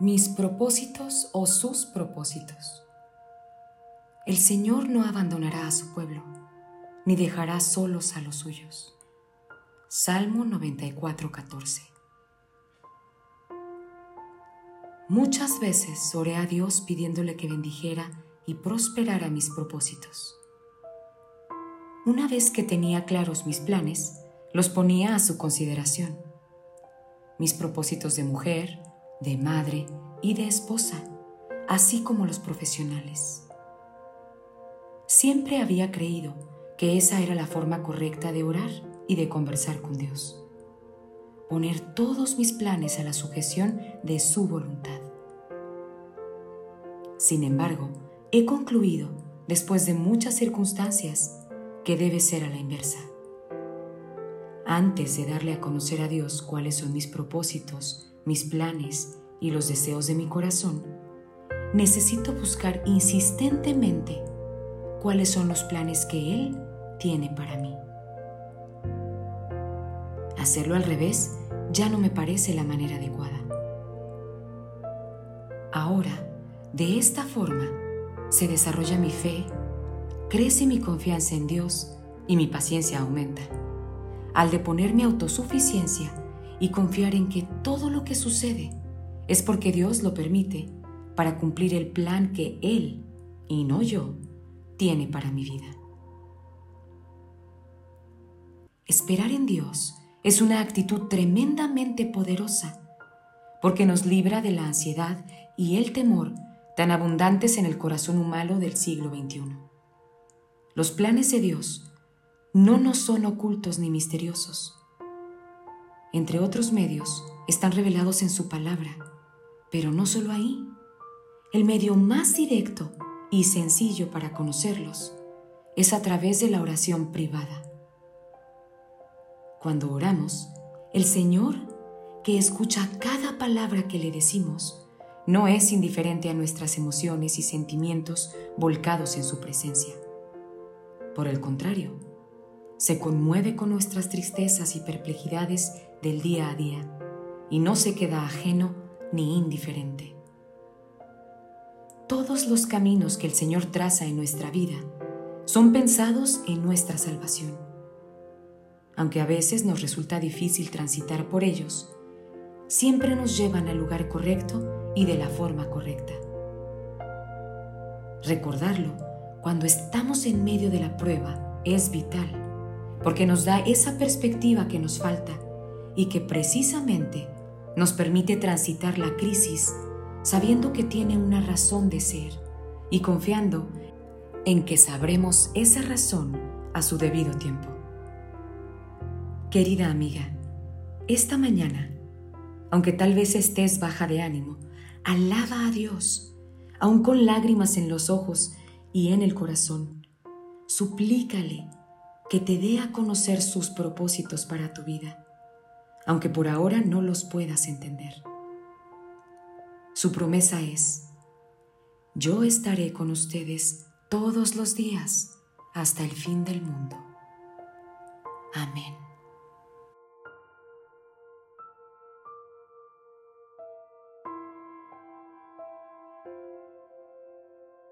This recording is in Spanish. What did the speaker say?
Mis propósitos o sus propósitos. El Señor no abandonará a su pueblo, ni dejará solos a los suyos. Salmo 94:14. Muchas veces oré a Dios pidiéndole que bendijera y prosperara mis propósitos. Una vez que tenía claros mis planes, los ponía a su consideración. Mis propósitos de mujer, de madre y de esposa, así como los profesionales. Siempre había creído que esa era la forma correcta de orar y de conversar con Dios poner todos mis planes a la sujeción de su voluntad. Sin embargo, he concluido, después de muchas circunstancias, que debe ser a la inversa. Antes de darle a conocer a Dios cuáles son mis propósitos, mis planes y los deseos de mi corazón, necesito buscar insistentemente cuáles son los planes que Él tiene para mí. Hacerlo al revés ya no me parece la manera adecuada. Ahora, de esta forma, se desarrolla mi fe, crece mi confianza en Dios y mi paciencia aumenta. Al deponer mi autosuficiencia y confiar en que todo lo que sucede es porque Dios lo permite para cumplir el plan que Él, y no yo, tiene para mi vida. Esperar en Dios es una actitud tremendamente poderosa porque nos libra de la ansiedad y el temor tan abundantes en el corazón humano del siglo XXI. Los planes de Dios no nos son ocultos ni misteriosos. Entre otros medios, están revelados en su palabra, pero no solo ahí. El medio más directo y sencillo para conocerlos es a través de la oración privada. Cuando oramos, el Señor, que escucha cada palabra que le decimos, no es indiferente a nuestras emociones y sentimientos volcados en su presencia. Por el contrario, se conmueve con nuestras tristezas y perplejidades del día a día y no se queda ajeno ni indiferente. Todos los caminos que el Señor traza en nuestra vida son pensados en nuestra salvación aunque a veces nos resulta difícil transitar por ellos, siempre nos llevan al lugar correcto y de la forma correcta. Recordarlo cuando estamos en medio de la prueba es vital, porque nos da esa perspectiva que nos falta y que precisamente nos permite transitar la crisis sabiendo que tiene una razón de ser y confiando en que sabremos esa razón a su debido tiempo. Querida amiga, esta mañana, aunque tal vez estés baja de ánimo, alaba a Dios, aun con lágrimas en los ojos y en el corazón. Suplícale que te dé a conocer sus propósitos para tu vida, aunque por ahora no los puedas entender. Su promesa es, yo estaré con ustedes todos los días hasta el fin del mundo. Amén.